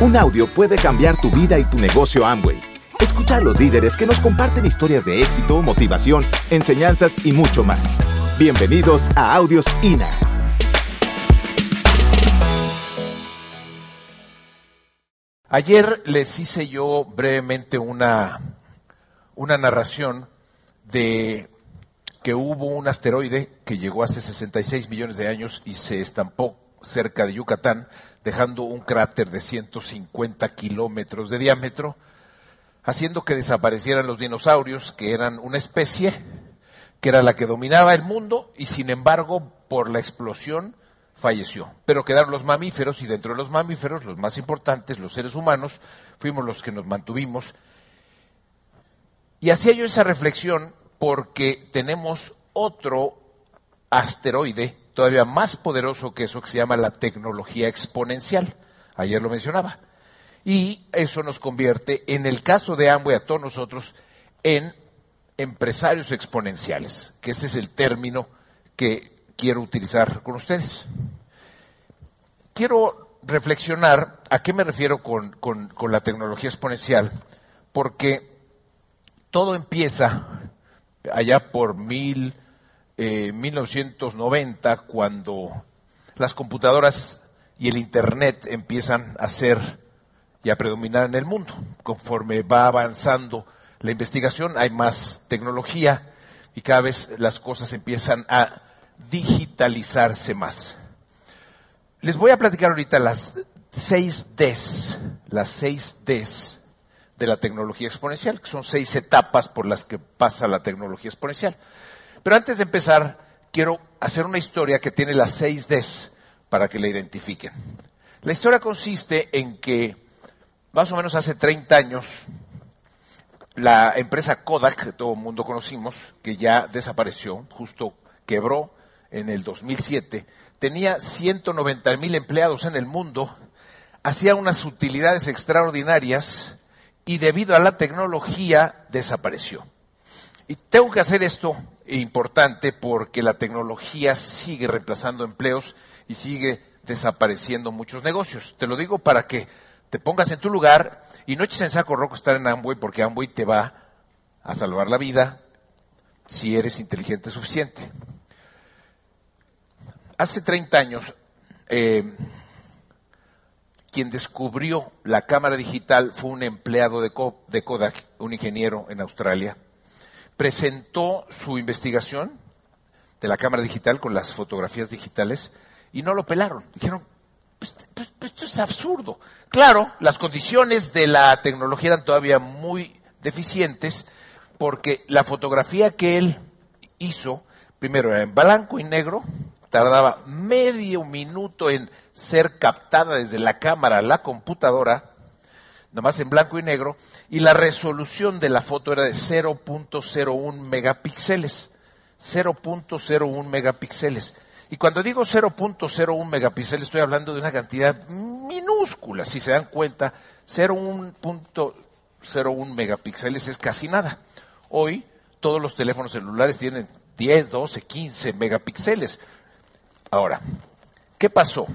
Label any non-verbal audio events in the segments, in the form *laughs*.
Un audio puede cambiar tu vida y tu negocio Amway. Escucha a los líderes que nos comparten historias de éxito, motivación, enseñanzas y mucho más. Bienvenidos a Audios INA. Ayer les hice yo brevemente una, una narración de que hubo un asteroide que llegó hace 66 millones de años y se estampó cerca de Yucatán, dejando un cráter de 150 kilómetros de diámetro, haciendo que desaparecieran los dinosaurios, que eran una especie que era la que dominaba el mundo y sin embargo por la explosión falleció. Pero quedaron los mamíferos y dentro de los mamíferos, los más importantes, los seres humanos, fuimos los que nos mantuvimos. Y hacía yo esa reflexión porque tenemos otro asteroide todavía más poderoso que eso que se llama la tecnología exponencial. Ayer lo mencionaba. Y eso nos convierte, en el caso de Amway, a todos nosotros, en empresarios exponenciales, que ese es el término que quiero utilizar con ustedes. Quiero reflexionar a qué me refiero con, con la tecnología exponencial, porque todo empieza allá por mil, 1990, eh, cuando las computadoras y el Internet empiezan a ser y a predominar en el mundo. Conforme va avanzando la investigación, hay más tecnología y cada vez las cosas empiezan a digitalizarse más. Les voy a platicar ahorita las seis Ds, las seis Ds de la tecnología exponencial, que son seis etapas por las que pasa la tecnología exponencial. Pero antes de empezar, quiero hacer una historia que tiene las seis Ds para que la identifiquen. La historia consiste en que más o menos hace 30 años, la empresa Kodak, que todo el mundo conocimos, que ya desapareció, justo quebró en el 2007, tenía 190 mil empleados en el mundo, hacía unas utilidades extraordinarias y debido a la tecnología desapareció. Y tengo que hacer esto importante porque la tecnología sigue reemplazando empleos y sigue desapareciendo muchos negocios. Te lo digo para que te pongas en tu lugar y no eches en saco rojo estar en Amway porque Amway te va a salvar la vida si eres inteligente suficiente. Hace 30 años, eh, quien descubrió la cámara digital fue un empleado de, Kodak, un ingeniero en Australia. Presentó su investigación de la cámara digital con las fotografías digitales y no lo pelaron. Dijeron, pues, pues, pues, esto es absurdo. Claro, las condiciones de la tecnología eran todavía muy deficientes porque la fotografía que él hizo, primero era en blanco y negro, tardaba medio minuto en ser captada desde la cámara a la computadora, nomás en blanco y negro, y la resolución de la foto era de 0.01 megapíxeles. 0.01 megapíxeles. Y cuando digo 0.01 megapíxeles estoy hablando de una cantidad minúscula. Si se dan cuenta, 0.01 megapíxeles es casi nada. Hoy todos los teléfonos celulares tienen 10, 12, 15 megapíxeles. Ahora, ¿qué pasó?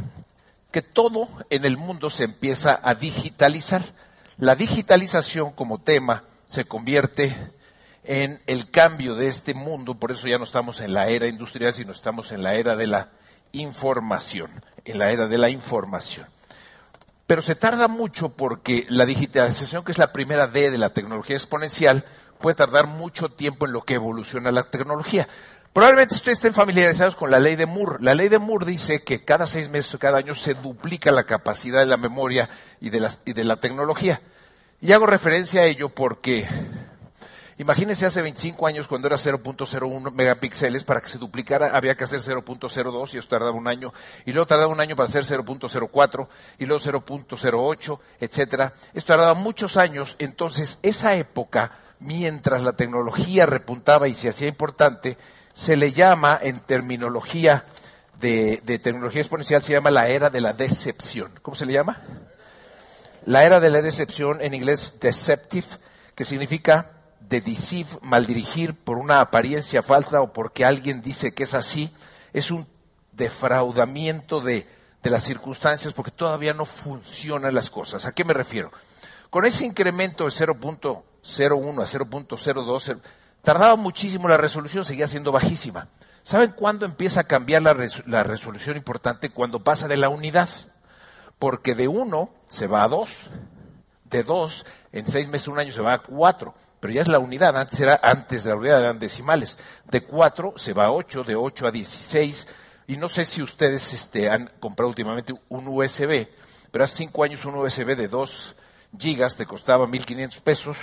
Que todo en el mundo se empieza a digitalizar. La digitalización como tema se convierte en el cambio de este mundo, por eso ya no estamos en la era industrial, sino estamos en la era de la información, en la era de la información. Pero se tarda mucho porque la digitalización, que es la primera D de la tecnología exponencial, puede tardar mucho tiempo en lo que evoluciona la tecnología. Probablemente ustedes estén familiarizados con la ley de Moore. La ley de Moore dice que cada seis meses o cada año se duplica la capacidad de la memoria y de, y de la tecnología. Y hago referencia a ello porque imagínense hace 25 años cuando era 0.01 megapíxeles, para que se duplicara había que hacer 0.02 y eso tardaba un año. Y luego tardaba un año para hacer 0.04 y luego 0.08, etcétera. Esto tardaba muchos años. Entonces, esa época, mientras la tecnología repuntaba y se hacía importante, se le llama en terminología de, tecnología exponencial, se llama la era de la decepción. ¿Cómo se le llama? La era de la decepción, en inglés deceptive, que significa de deceive, maldirigir por una apariencia falsa o porque alguien dice que es así, es un defraudamiento de, de las circunstancias porque todavía no funcionan las cosas. ¿A qué me refiero? Con ese incremento de 0.01 a 0.02, tardaba muchísimo la resolución, seguía siendo bajísima. ¿Saben cuándo empieza a cambiar la, resolución importante? Cuando pasa de la unidad. Porque de 1 se va a 2, de 2 en 6 meses, un año se va a 4 pero ya es la unidad, antes era antes de la unidad eran decimales. De 4 se va a 8, de 8 a 16, y no sé si ustedes este, han comprado últimamente un USB, pero hace 5 años un USB de 2 gigas te costaba 1.500 pesos,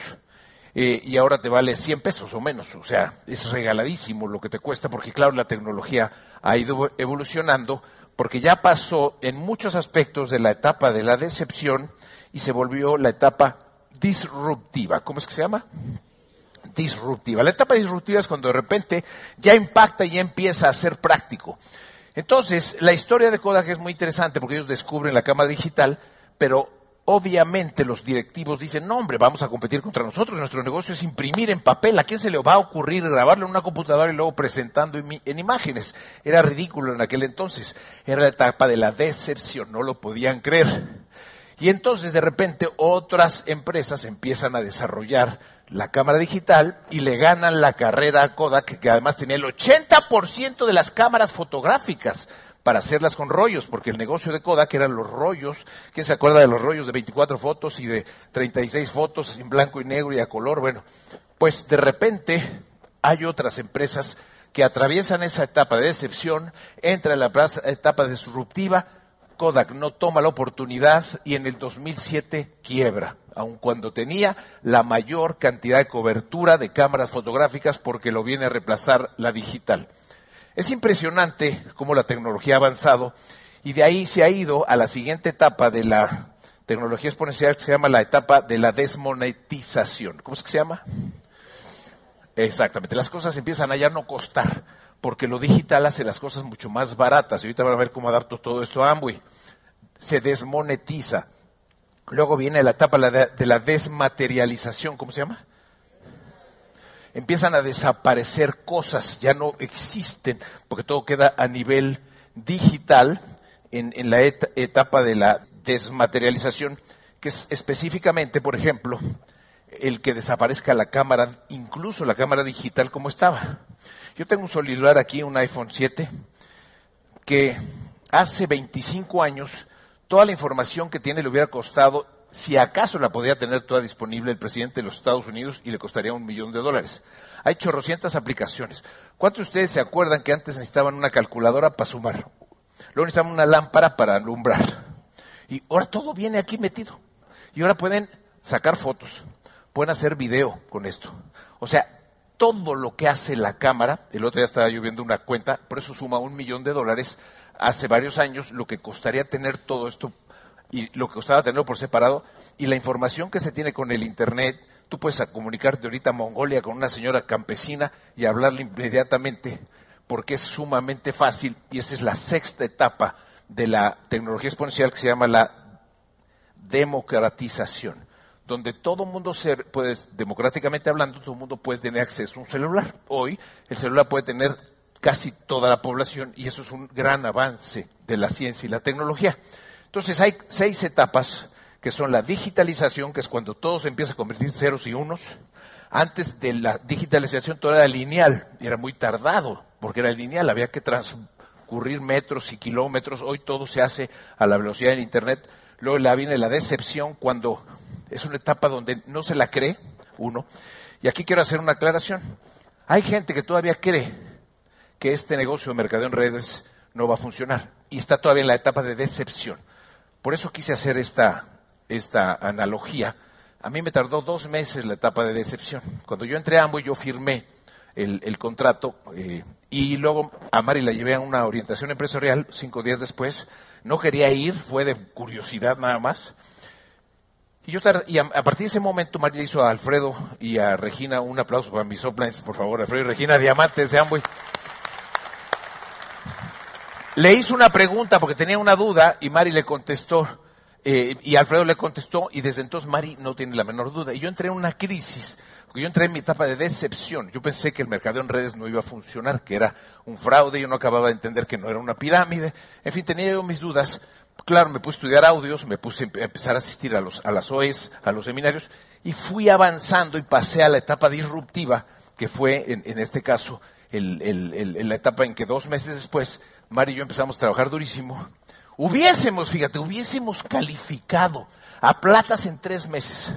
eh, y ahora te vale 100 pesos o menos, o sea, es regaladísimo lo que te cuesta, porque claro, la tecnología ha ido evolucionando, porque ya pasó en muchos aspectos de la etapa de la decepción y se volvió la etapa disruptiva. ¿Cómo es que se llama? Disruptiva. La etapa disruptiva es cuando de repente ya impacta y ya empieza a ser práctico. Entonces, la historia de Kodak es muy interesante porque ellos descubren la cámara digital, pero obviamente los directivos dicen, no hombre, vamos a competir contra nosotros, nuestro negocio es imprimir en papel, ¿a quién se le va a ocurrir grabarlo en una computadora y luego presentando en imágenes? Era ridículo en aquel entonces, era la etapa de la decepción, no lo podían creer. Y entonces de repente otras empresas empiezan a desarrollar la cámara digital y le ganan la carrera a Kodak, que además tenía el 80% de las cámaras fotográficas para hacerlas con rollos, porque el negocio de Kodak eran los rollos. ¿Quién se acuerda de los rollos de 24 fotos y de 36 fotos en blanco y negro y a color? Bueno, pues de repente hay otras empresas que atraviesan esa etapa de decepción, entran en la etapa disruptiva, Kodak no toma la oportunidad y en el 2007 quiebra, aun cuando tenía la mayor cantidad de cobertura de cámaras fotográficas porque lo viene a reemplazar la digital. Es impresionante cómo la tecnología ha avanzado y de ahí se ha ido a la siguiente etapa de la tecnología exponencial que se llama la etapa de la desmonetización. ¿Cómo es que se llama? Exactamente, las cosas empiezan a ya no costar porque lo digital hace las cosas mucho más baratas. Y ahorita van a ver cómo adapto todo esto a Amway. Se desmonetiza. Luego viene la etapa de la desmaterialización, ¿cómo se llama? Empiezan a desaparecer cosas, ya no existen, porque todo queda a nivel digital en, en la etapa de la desmaterialización, que es específicamente, por ejemplo, el que desaparezca la cámara, incluso la cámara digital como estaba. Yo tengo un celular aquí, un iPhone 7, que hace 25 años toda la información que tiene le hubiera costado, si acaso la podría tener toda disponible el presidente de los Estados Unidos y le costaría un millón de dólares. Hay chorrocientas aplicaciones. ¿Cuántos de ustedes se acuerdan que antes necesitaban una calculadora para sumar? Luego necesitaban una lámpara para alumbrar. Y ahora todo viene aquí metido. Y ahora pueden sacar fotos, pueden hacer video con esto. O sea, todo lo que hace la cámara, el otro día estaba yo viendo una cuenta, por eso suma un millón de dólares, hace varios años, lo que costaría tener todo esto y lo que costaba tenerlo por separado, y la información que se tiene con el Internet, tú puedes comunicarte ahorita a Mongolia con una señora campesina y hablarle inmediatamente, porque es sumamente fácil, y esa es la sexta etapa de la tecnología exponencial que se llama la democratización donde todo mundo se puede, democráticamente hablando, todo mundo puede tener acceso a un celular. Hoy el celular puede tener casi toda la población y eso es un gran avance de la ciencia y la tecnología. Entonces hay seis etapas que son la digitalización, que es cuando todo se empieza a convertir en ceros y unos. Antes de la digitalización todo era lineal y era muy tardado porque era lineal, había que transcurrir metros y kilómetros. Hoy todo se hace a la velocidad del Internet. Luego la viene la decepción cuando es una etapa donde no se la cree uno. Y aquí quiero hacer una aclaración. Hay gente que todavía cree que este negocio de mercadeo en redes no va a funcionar y está todavía en la etapa de decepción. Por eso quise hacer esta, esta analogía. A mí me tardó dos meses la etapa de decepción. Cuando yo entré a Amway, yo firmé el, contrato eh, y luego a Mari la llevé a una orientación empresarial cinco días después. No quería ir, fue de curiosidad nada más. Y, yo y a, partir de ese momento, María hizo a Alfredo y a Regina un aplauso para mis soplanes, por favor. Alfredo y Regina, diamantes de Amway. Le hizo una pregunta porque tenía una duda y Mari le contestó. Eh, y Alfredo le contestó y desde entonces Mari no tiene la menor duda. Y yo entré en una crisis Porque yo entré en mi etapa de decepción. Yo pensé que el mercado en redes no iba a funcionar, que era un fraude, yo no acababa de entender que no era una pirámide. En fin, tenía yo mis dudas. Claro, me puse a estudiar audios, me puse a empezar a asistir a, los, a las OEs, a los seminarios, y fui avanzando y pasé a la etapa disruptiva, que fue, en, este caso, la etapa en que dos meses después, Mari y yo empezamos a trabajar durísimo. Hubiésemos, fíjate, hubiésemos calificado a platas en tres meses.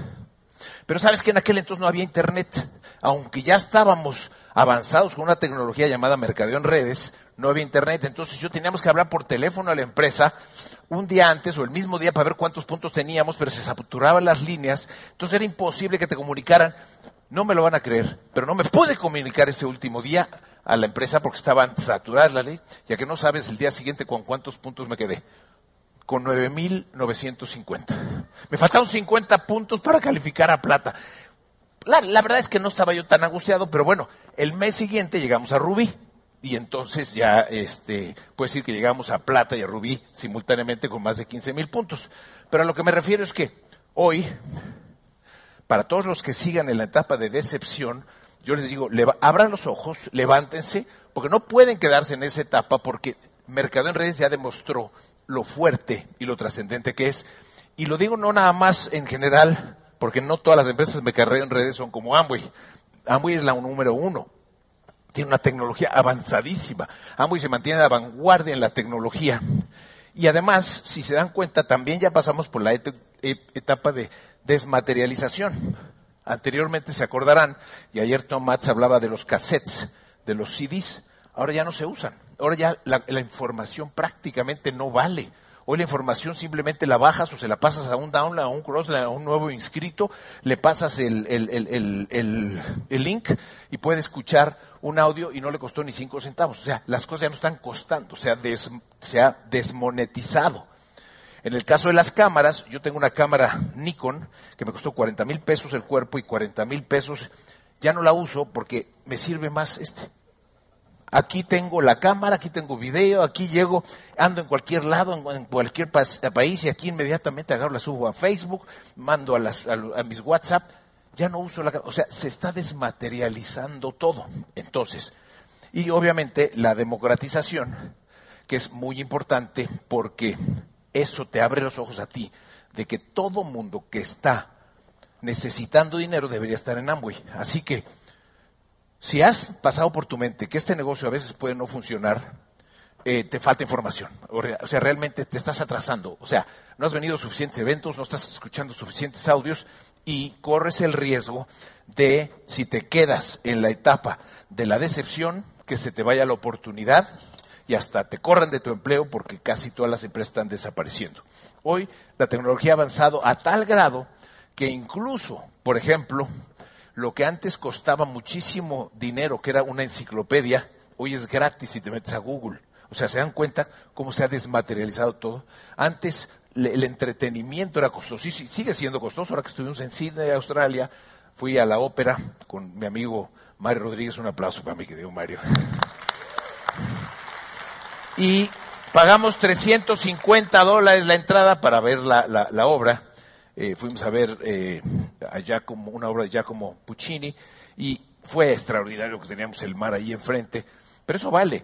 Pero sabes que en aquel entonces no había internet. Aunque ya estábamos avanzados con una tecnología llamada mercadeo redes, no había internet. Entonces yo teníamos que hablar por teléfono a la empresa un día antes o el mismo día para ver cuántos puntos teníamos, pero se saturaban las líneas. Entonces era imposible que te comunicaran. No me lo van a creer, pero no me pude comunicar ese último día a la empresa porque estaban saturadas las ley, ya que no sabes el día siguiente con cuántos puntos me quedé con 9.950. Me faltaron 50 puntos para calificar a plata. La, verdad es que no estaba yo tan angustiado, pero bueno, el mes siguiente llegamos a Rubí. Y entonces ya, este, puedo decir que llegamos a plata y a rubí simultáneamente con más de 15 mil puntos. Pero a lo que me refiero es que hoy, para todos los que sigan en la etapa de decepción, yo les digo, abran los ojos, levántense, porque no pueden quedarse en esa etapa porque Mercado en Redes ya demostró lo fuerte y lo trascendente que es. Y lo digo no nada más en general, porque no todas las empresas de mercadeo en redes son como Amway. Amway es la número uno. Tiene una tecnología avanzadísima. Amway se mantiene a la vanguardia en la tecnología. Y además, si se dan cuenta, también ya pasamos por la etapa de desmaterialización. Anteriormente se acordarán, y ayer Tom Matz hablaba de los cassettes, de los CDs, ahora ya no se usan ahora ya la, información prácticamente no vale. Hoy la información simplemente la bajas o se la pasas a un download, a un cross, a un nuevo inscrito, le pasas el, link y puede escuchar un audio y no le costó ni cinco centavos. O sea, las cosas ya no están costando, se ha, se ha desmonetizado. En el caso de las cámaras, yo tengo una cámara Nikon que me costó 40 mil pesos el cuerpo y 40 mil pesos. Ya no la uso porque me sirve más este aquí tengo la cámara, aquí tengo video, aquí llego, ando en cualquier lado, en, cualquier país y aquí inmediatamente agarro la subo a Facebook, mando a, mis WhatsApp, ya no uso la cámara, o sea, se está desmaterializando todo. Entonces, y obviamente la democratización, que es muy importante porque eso te abre los ojos a ti de que todo mundo que está necesitando dinero debería estar en Amway. Así que si has pasado por tu mente que este negocio a veces puede no funcionar, eh, te falta información. O sea, realmente te estás atrasando. O sea, no has venido a suficientes eventos, no estás escuchando suficientes audios y corres el riesgo de, si te quedas en la etapa de la decepción, que se te vaya la oportunidad y hasta te corran de tu empleo porque casi todas las empresas están desapareciendo. Hoy la tecnología ha avanzado a tal grado que incluso, por ejemplo, lo que antes costaba muchísimo dinero, que era una enciclopedia, hoy es gratis si te metes a Google. O sea, se dan cuenta cómo se ha desmaterializado todo. Antes el entretenimiento era costoso, y sigue siendo costoso. Ahora que estuvimos en Sydney, Australia, fui a la ópera con mi amigo Mario Rodríguez. Un aplauso para mi querido Mario. Y pagamos 350 dólares la entrada para ver la obra. Eh, fuimos a ver eh, como una obra de Giacomo Puccini y fue extraordinario que teníamos el mar ahí enfrente, pero eso vale.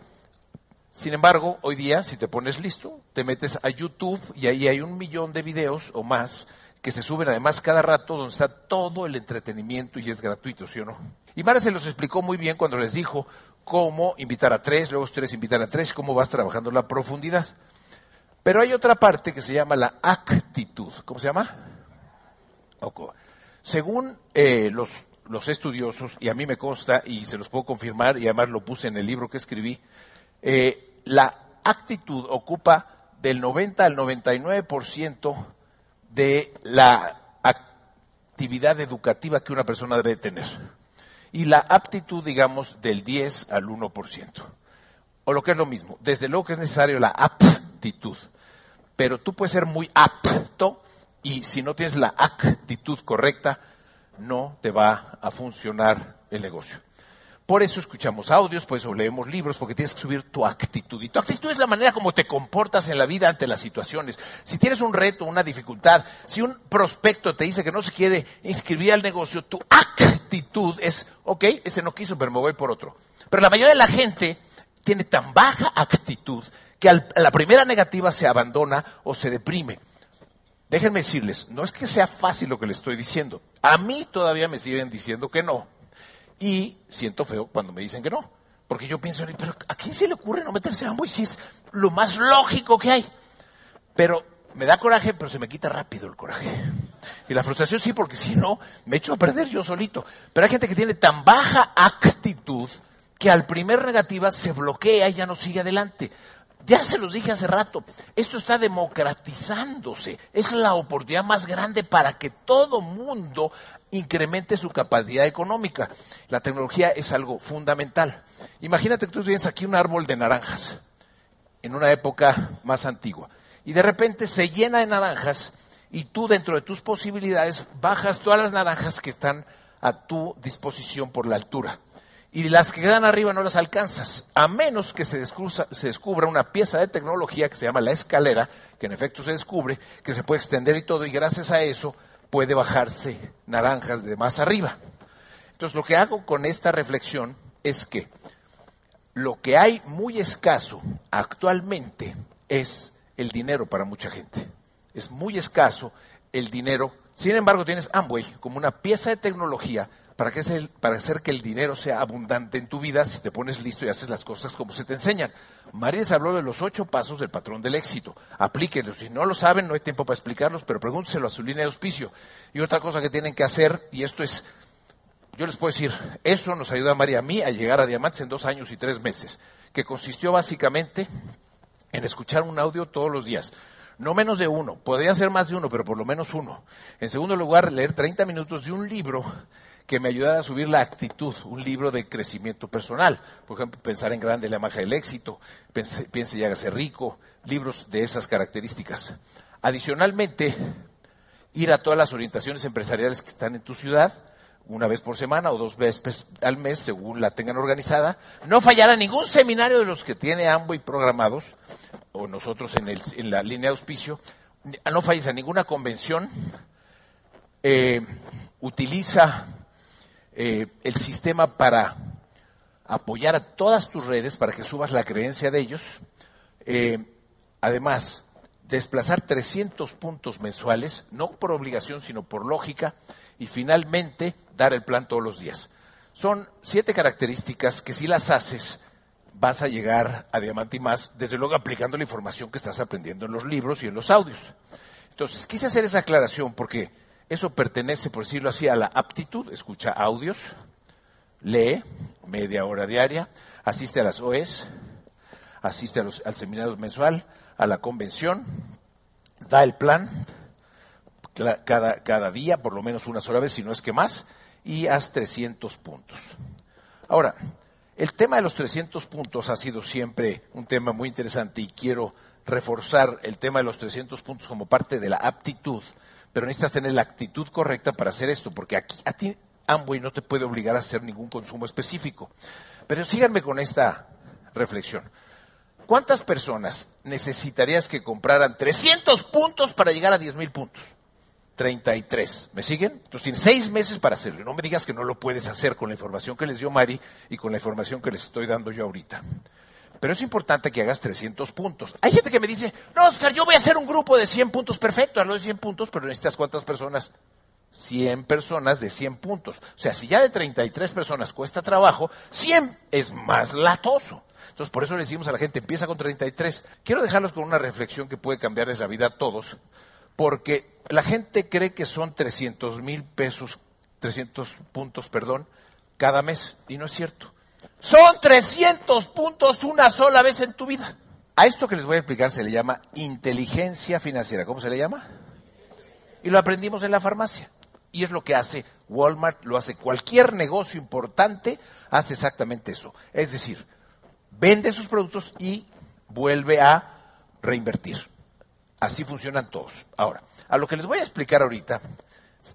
Sin embargo, hoy día, si te pones listo, te metes a YouTube y ahí hay un millón de videos o más que se suben además cada rato donde está todo el entretenimiento y es gratuito, ¿sí o no? Y Mara se los explicó muy bien cuando les dijo cómo invitar a tres, luego tres invitar a tres, cómo vas trabajando la profundidad. Pero hay otra parte que se llama la actitud. ¿Cómo se llama? Según eh, los, estudiosos, y a mí me consta, y se los puedo confirmar, y además lo puse en el libro que escribí, eh, la actitud ocupa del 90 al 99% de la actividad educativa que una persona debe tener. Y la aptitud, digamos, del 10 al 1%. O lo que es lo mismo, desde luego que es necesario la aptitud. Pero tú puedes ser muy apto y si no tienes la actitud correcta, no te va a funcionar el negocio. Por eso escuchamos audios, por eso leemos libros, porque tienes que subir tu actitud. Y tu actitud es la manera como te comportas en la vida ante las situaciones. Si tienes un reto, una dificultad, si un prospecto te dice que no se quiere inscribir al negocio, tu actitud es, ok, ese no quiso, pero me voy por otro. Pero la mayoría de la gente tiene tan baja actitud que a la primera negativa se abandona o se deprime. Déjenme decirles, no es que sea fácil lo que les estoy diciendo. A mí todavía me siguen diciendo que no. Y siento feo cuando me dicen que no. Porque yo pienso, pero ¿a quién se le ocurre no meterse a Amway si es lo más lógico que hay? Pero me da coraje, pero se me quita rápido el coraje. Y la frustración sí, porque si no, me echo a perder yo solito. Pero hay gente que tiene tan baja actitud que al primer negativa se bloquea y ya no sigue adelante. Ya se los dije hace rato, esto está democratizándose. Es la oportunidad más grande para que todo mundo incremente su capacidad económica. La tecnología es algo fundamental. Imagínate que tú tienes aquí un árbol de naranjas en una época más antigua y de repente se llena de naranjas y tú dentro de tus posibilidades bajas todas las naranjas que están a tu disposición por la altura y las que quedan arriba no las alcanzas, a menos que se, se, descubra una pieza de tecnología que se llama la escalera, que en efecto se descubre, que se puede extender y todo, y gracias a eso puede bajarse naranjas de más arriba. Entonces lo que hago con esta reflexión es que lo que hay muy escaso actualmente es el dinero para mucha gente. Es muy escaso el dinero. Sin embargo, tienes Amway como una pieza de tecnología para, para hacer que el dinero sea abundante en tu vida si te pones listo y haces las cosas como se te enseñan. María les habló de los ocho pasos del patrón del éxito. Aplíquenlos. Si no lo saben, no hay tiempo para explicarlos, pero pregúnteselo a su línea de auspicio. Y otra cosa que tienen que hacer, y esto es, yo les puedo decir, eso nos ayuda a María a mí a llegar a diamantes en dos años y tres meses, que consistió básicamente en escuchar un audio todos los días. No menos de uno, podría ser más de uno, pero por lo menos uno. En segundo lugar, leer 30 minutos de un libro que me ayudara a subir la actitud, un libro de crecimiento personal. Por ejemplo, pensar en grande la magia del éxito, piense, y hágase rico, libros de esas características. Adicionalmente, ir a todas las orientaciones empresariales que están en tu ciudad, una vez por semana o dos veces al mes, según la tengan organizada. No fallar a ningún seminario de los que tiene Amway programados, o nosotros en, el, en la línea de auspicio. No falles a ninguna convención. Eh, utiliza eh, el sistema para apoyar a todas tus redes, para que subas la creencia de ellos. Eh, además, desplazar 300 puntos mensuales, no por obligación, sino por lógica. Y finalmente, dar el plan todos los días. Son siete características que si las haces, vas a llegar a Diamante y más, desde luego aplicando la información que estás aprendiendo en los libros y en los audios. Entonces, quise hacer esa aclaración porque eso pertenece, por decirlo así, a la aptitud. Escucha audios, lee media hora diaria, asiste a las OES, asiste al seminario mensual, a la convención, da el plan cada, cada día, por lo menos una sola vez, si no es que más, y haz 300 puntos. Ahora, el tema de los 300 puntos ha sido siempre un tema muy interesante y quiero reforzar el tema de los 300 puntos como parte de la aptitud pero necesitas tener la actitud correcta para hacer esto, porque aquí a ti Amway no te puede obligar a hacer ningún consumo específico. Pero síganme con esta reflexión. ¿Cuántas personas necesitarías que compraran 300 puntos para llegar a 10 mil puntos? 33. ¿Me siguen? Entonces tienes seis meses para hacerlo. No me digas que no lo puedes hacer con la información que les dio Mari y con la información que les estoy dando yo ahorita. Pero es importante que hagas 300 puntos. Hay gente que me dice, no, Oscar, yo voy a hacer un grupo de 100 puntos. Perfecto, hazlo de 100 puntos, pero necesitas cuántas personas? 100 personas de 100 puntos. O sea, si ya de 33 personas cuesta trabajo, 100 es más latoso. Entonces, por eso le decimos a la gente, empieza con 33. Quiero dejarlos con una reflexión que puede cambiarles la vida a todos, porque la gente cree que son 300 mil pesos, 300 puntos, perdón, cada mes, y no es cierto. Son 300 puntos una sola vez en tu vida. A esto que les voy a explicar se le llama inteligencia financiera. ¿Cómo se le llama? Y lo aprendimos en la farmacia. Y es lo que hace Walmart, lo hace cualquier negocio importante, hace exactamente eso. Es decir, vende sus productos y vuelve a reinvertir. Así funcionan todos. Ahora, a lo que les voy a explicar ahorita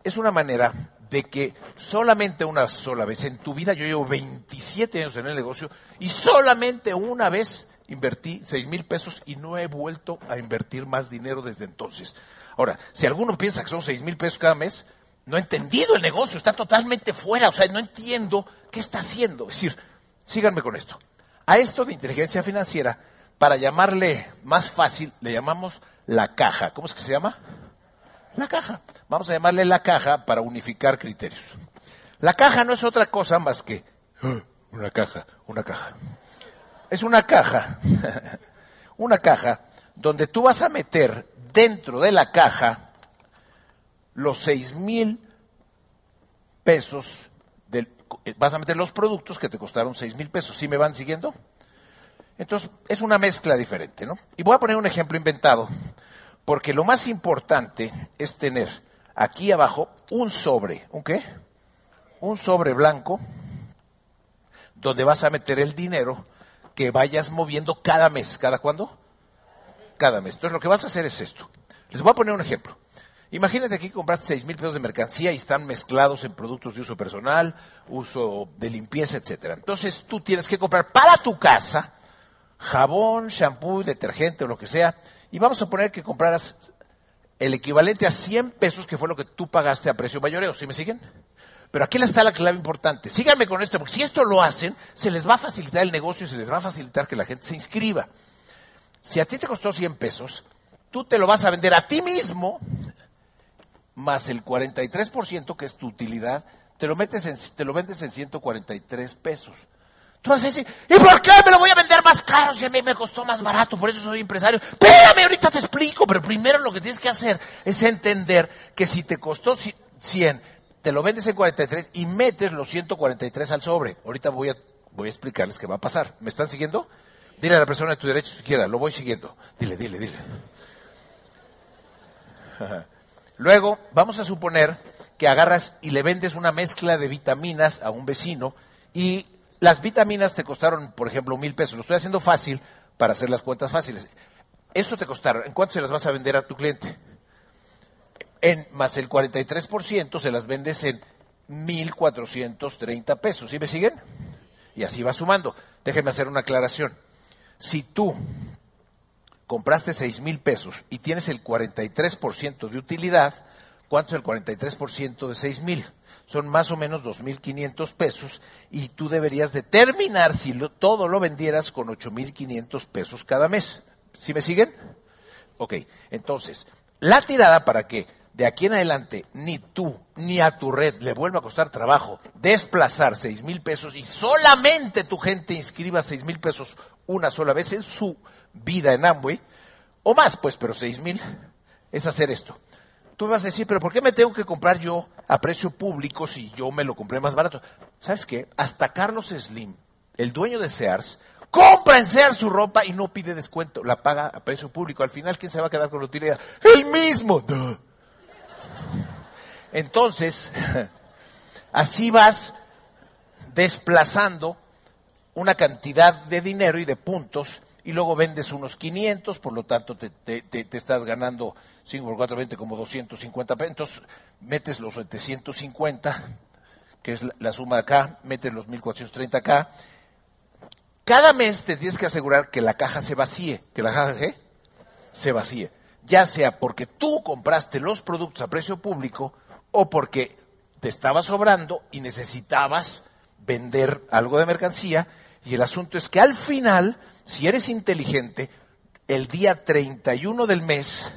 es una manera de que solamente una sola vez en tu vida, yo llevo 27 años en el negocio y solamente una vez invertí 6 mil pesos y no he vuelto a invertir más dinero desde entonces. Ahora, si alguno piensa que son 6 mil pesos cada mes, no ha entendido el negocio, está totalmente fuera, o sea, no entiendo qué está haciendo. Es decir, síganme con esto. A esto de inteligencia financiera, para llamarle más fácil, le llamamos la caja. ¿Cómo es que se llama? La caja. Vamos a llamarle la caja para unificar criterios. La caja no es otra cosa más que ah, una caja, una caja. Es una caja, *laughs* una caja donde tú vas a meter dentro de la caja los seis mil pesos, del, vas a meter los productos que te costaron seis mil pesos. ¿Sí me van siguiendo? Entonces, es una mezcla diferente, ¿no? Y voy a poner un ejemplo inventado, porque lo más importante es tener aquí abajo un sobre, ¿un qué? Un sobre blanco, donde vas a meter el dinero que vayas moviendo cada mes. ¿Cada cuándo? Cada mes. Entonces, lo que vas a hacer es esto. Les voy a poner un ejemplo. Imagínate que compraste seis mil pesos de mercancía y están mezclados en productos de uso personal, uso de limpieza, etcétera. Entonces tú tienes que comprar para tu casa jabón, shampoo, detergente o lo que sea, y vamos a poner que compraras el equivalente a 100 pesos, que fue lo que tú pagaste a precio mayoreo. ¿Sí me siguen? Pero aquí está la clave importante. Síganme con esto, porque si esto lo hacen, se les va a facilitar el negocio y se les va a facilitar que la gente se inscriba. Si a ti te costó 100 pesos, tú te lo vas a vender a ti mismo más el 43% que es tu utilidad, te lo, metes en, te lo vendes en 143 pesos. Tú vas a decir, ¿y por qué me lo voy a vender más caro si a mí me costó más barato? Por eso soy empresario. Espérame, ahorita te explico, pero primero lo que tienes que hacer es entender que si te costó 100, te lo vendes en 43 y metes los 143 al sobre. Ahorita voy a, voy a explicarles qué va a pasar. ¿Me están siguiendo? Dile a la persona de tu derecho si quiera, lo voy siguiendo. Dile, dile, dile. Luego, vamos a suponer que agarras y le vendes una mezcla de vitaminas a un vecino y las vitaminas te costaron, por ejemplo, mil pesos. Lo estoy haciendo fácil para hacer las cuentas fáciles. Eso te costaron. ¿En cuánto se las vas a vender a tu cliente? En más el 43% se las vendes en 1.430 pesos. ¿Sí me siguen? Y así va sumando. Déjenme hacer una aclaración. Si tú compraste seis mil pesos y tienes el 43% de utilidad, ¿cuánto es el 43% de seis mil? Son más o menos 2.500 pesos y tú deberías determinar si todo lo vendieras con 8.500 pesos cada mes. ¿Sí me siguen? Ok, entonces, la tirada para que de aquí en adelante ni tú ni a tu red le vuelva a costar trabajo desplazar seis mil pesos y solamente tu gente inscriba seis mil pesos una sola vez en su vida en Amway, o más, pues, pero seis mil, es hacer esto. Tú vas a decir, pero ¿por qué me tengo que comprar yo a precio público si yo me lo compré más barato? ¿Sabes qué? Hasta Carlos Slim, el dueño de Sears, compra en Sears su ropa y no pide descuento, la paga a precio público. Al final, ¿quién se va a quedar con la utilidad? El mismo. Entonces, *laughs* así vas desplazando una cantidad de dinero y de puntos y luego vendes unos 500, por lo tanto te, te, estás ganando 5 por 4, 20 como 250 pesos, metes los 750, que es la, suma acá, metes los 1430 acá. Cada mes te tienes que asegurar que la caja se vacíe, que la caja ¿qué? se vacíe, ya sea porque tú compraste los productos a precio público o porque te estaba sobrando y necesitabas vender algo de mercancía y el asunto es que al final si eres inteligente, el día 31 del mes,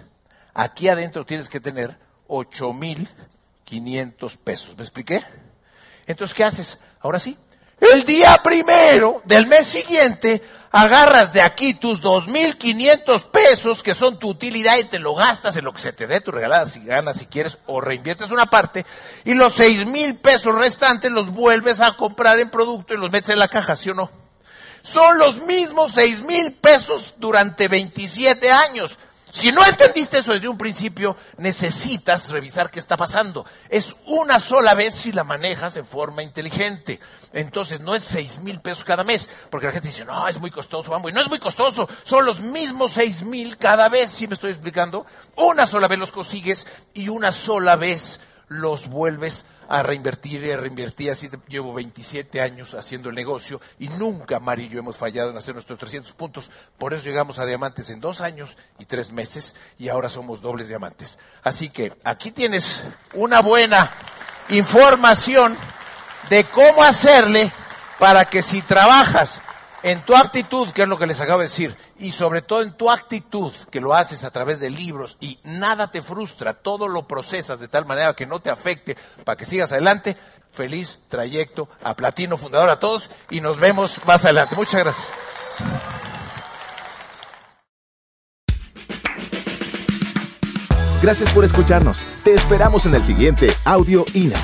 aquí adentro tienes que tener 8.500 pesos. ¿Me expliqué? Entonces, ¿qué haces? Ahora sí. El día primero del mes siguiente, agarras de aquí tus 2.500 pesos, que son tu utilidad, y te lo gastas en lo que se te dé tu regalada, si ganas, si quieres, o reinviertes una parte, y los 6.000 pesos restantes los vuelves a comprar en producto y los metes en la caja, ¿sí o no? Son los mismos seis mil pesos durante 27 años. Si no entendiste eso desde un principio, necesitas revisar qué está pasando. Es una sola vez si la manejas en forma inteligente. Entonces, no es seis mil pesos cada mes, porque la gente dice, no, es muy costoso, vamos, y no es muy costoso, son los mismos seis mil cada vez, ¿sí me estoy explicando? Una sola vez los consigues y una sola vez los vuelves a reinvertir y a reinvertir. Así llevo 27 años haciendo el negocio y nunca Mari y yo hemos fallado en hacer nuestros 300 puntos. Por eso llegamos a diamantes en dos años y tres meses y ahora somos dobles diamantes. Así que aquí tienes una buena información de cómo hacerle para que si trabajas en tu actitud, que es lo que les acabo de decir, y sobre todo en tu actitud, que lo haces a través de libros y nada te frustra, todo lo procesas de tal manera que no te afecte para que sigas adelante, feliz trayecto a Platino Fundador a todos y nos vemos más adelante. Muchas gracias. Gracias por escucharnos. Te esperamos en el siguiente Audio INA.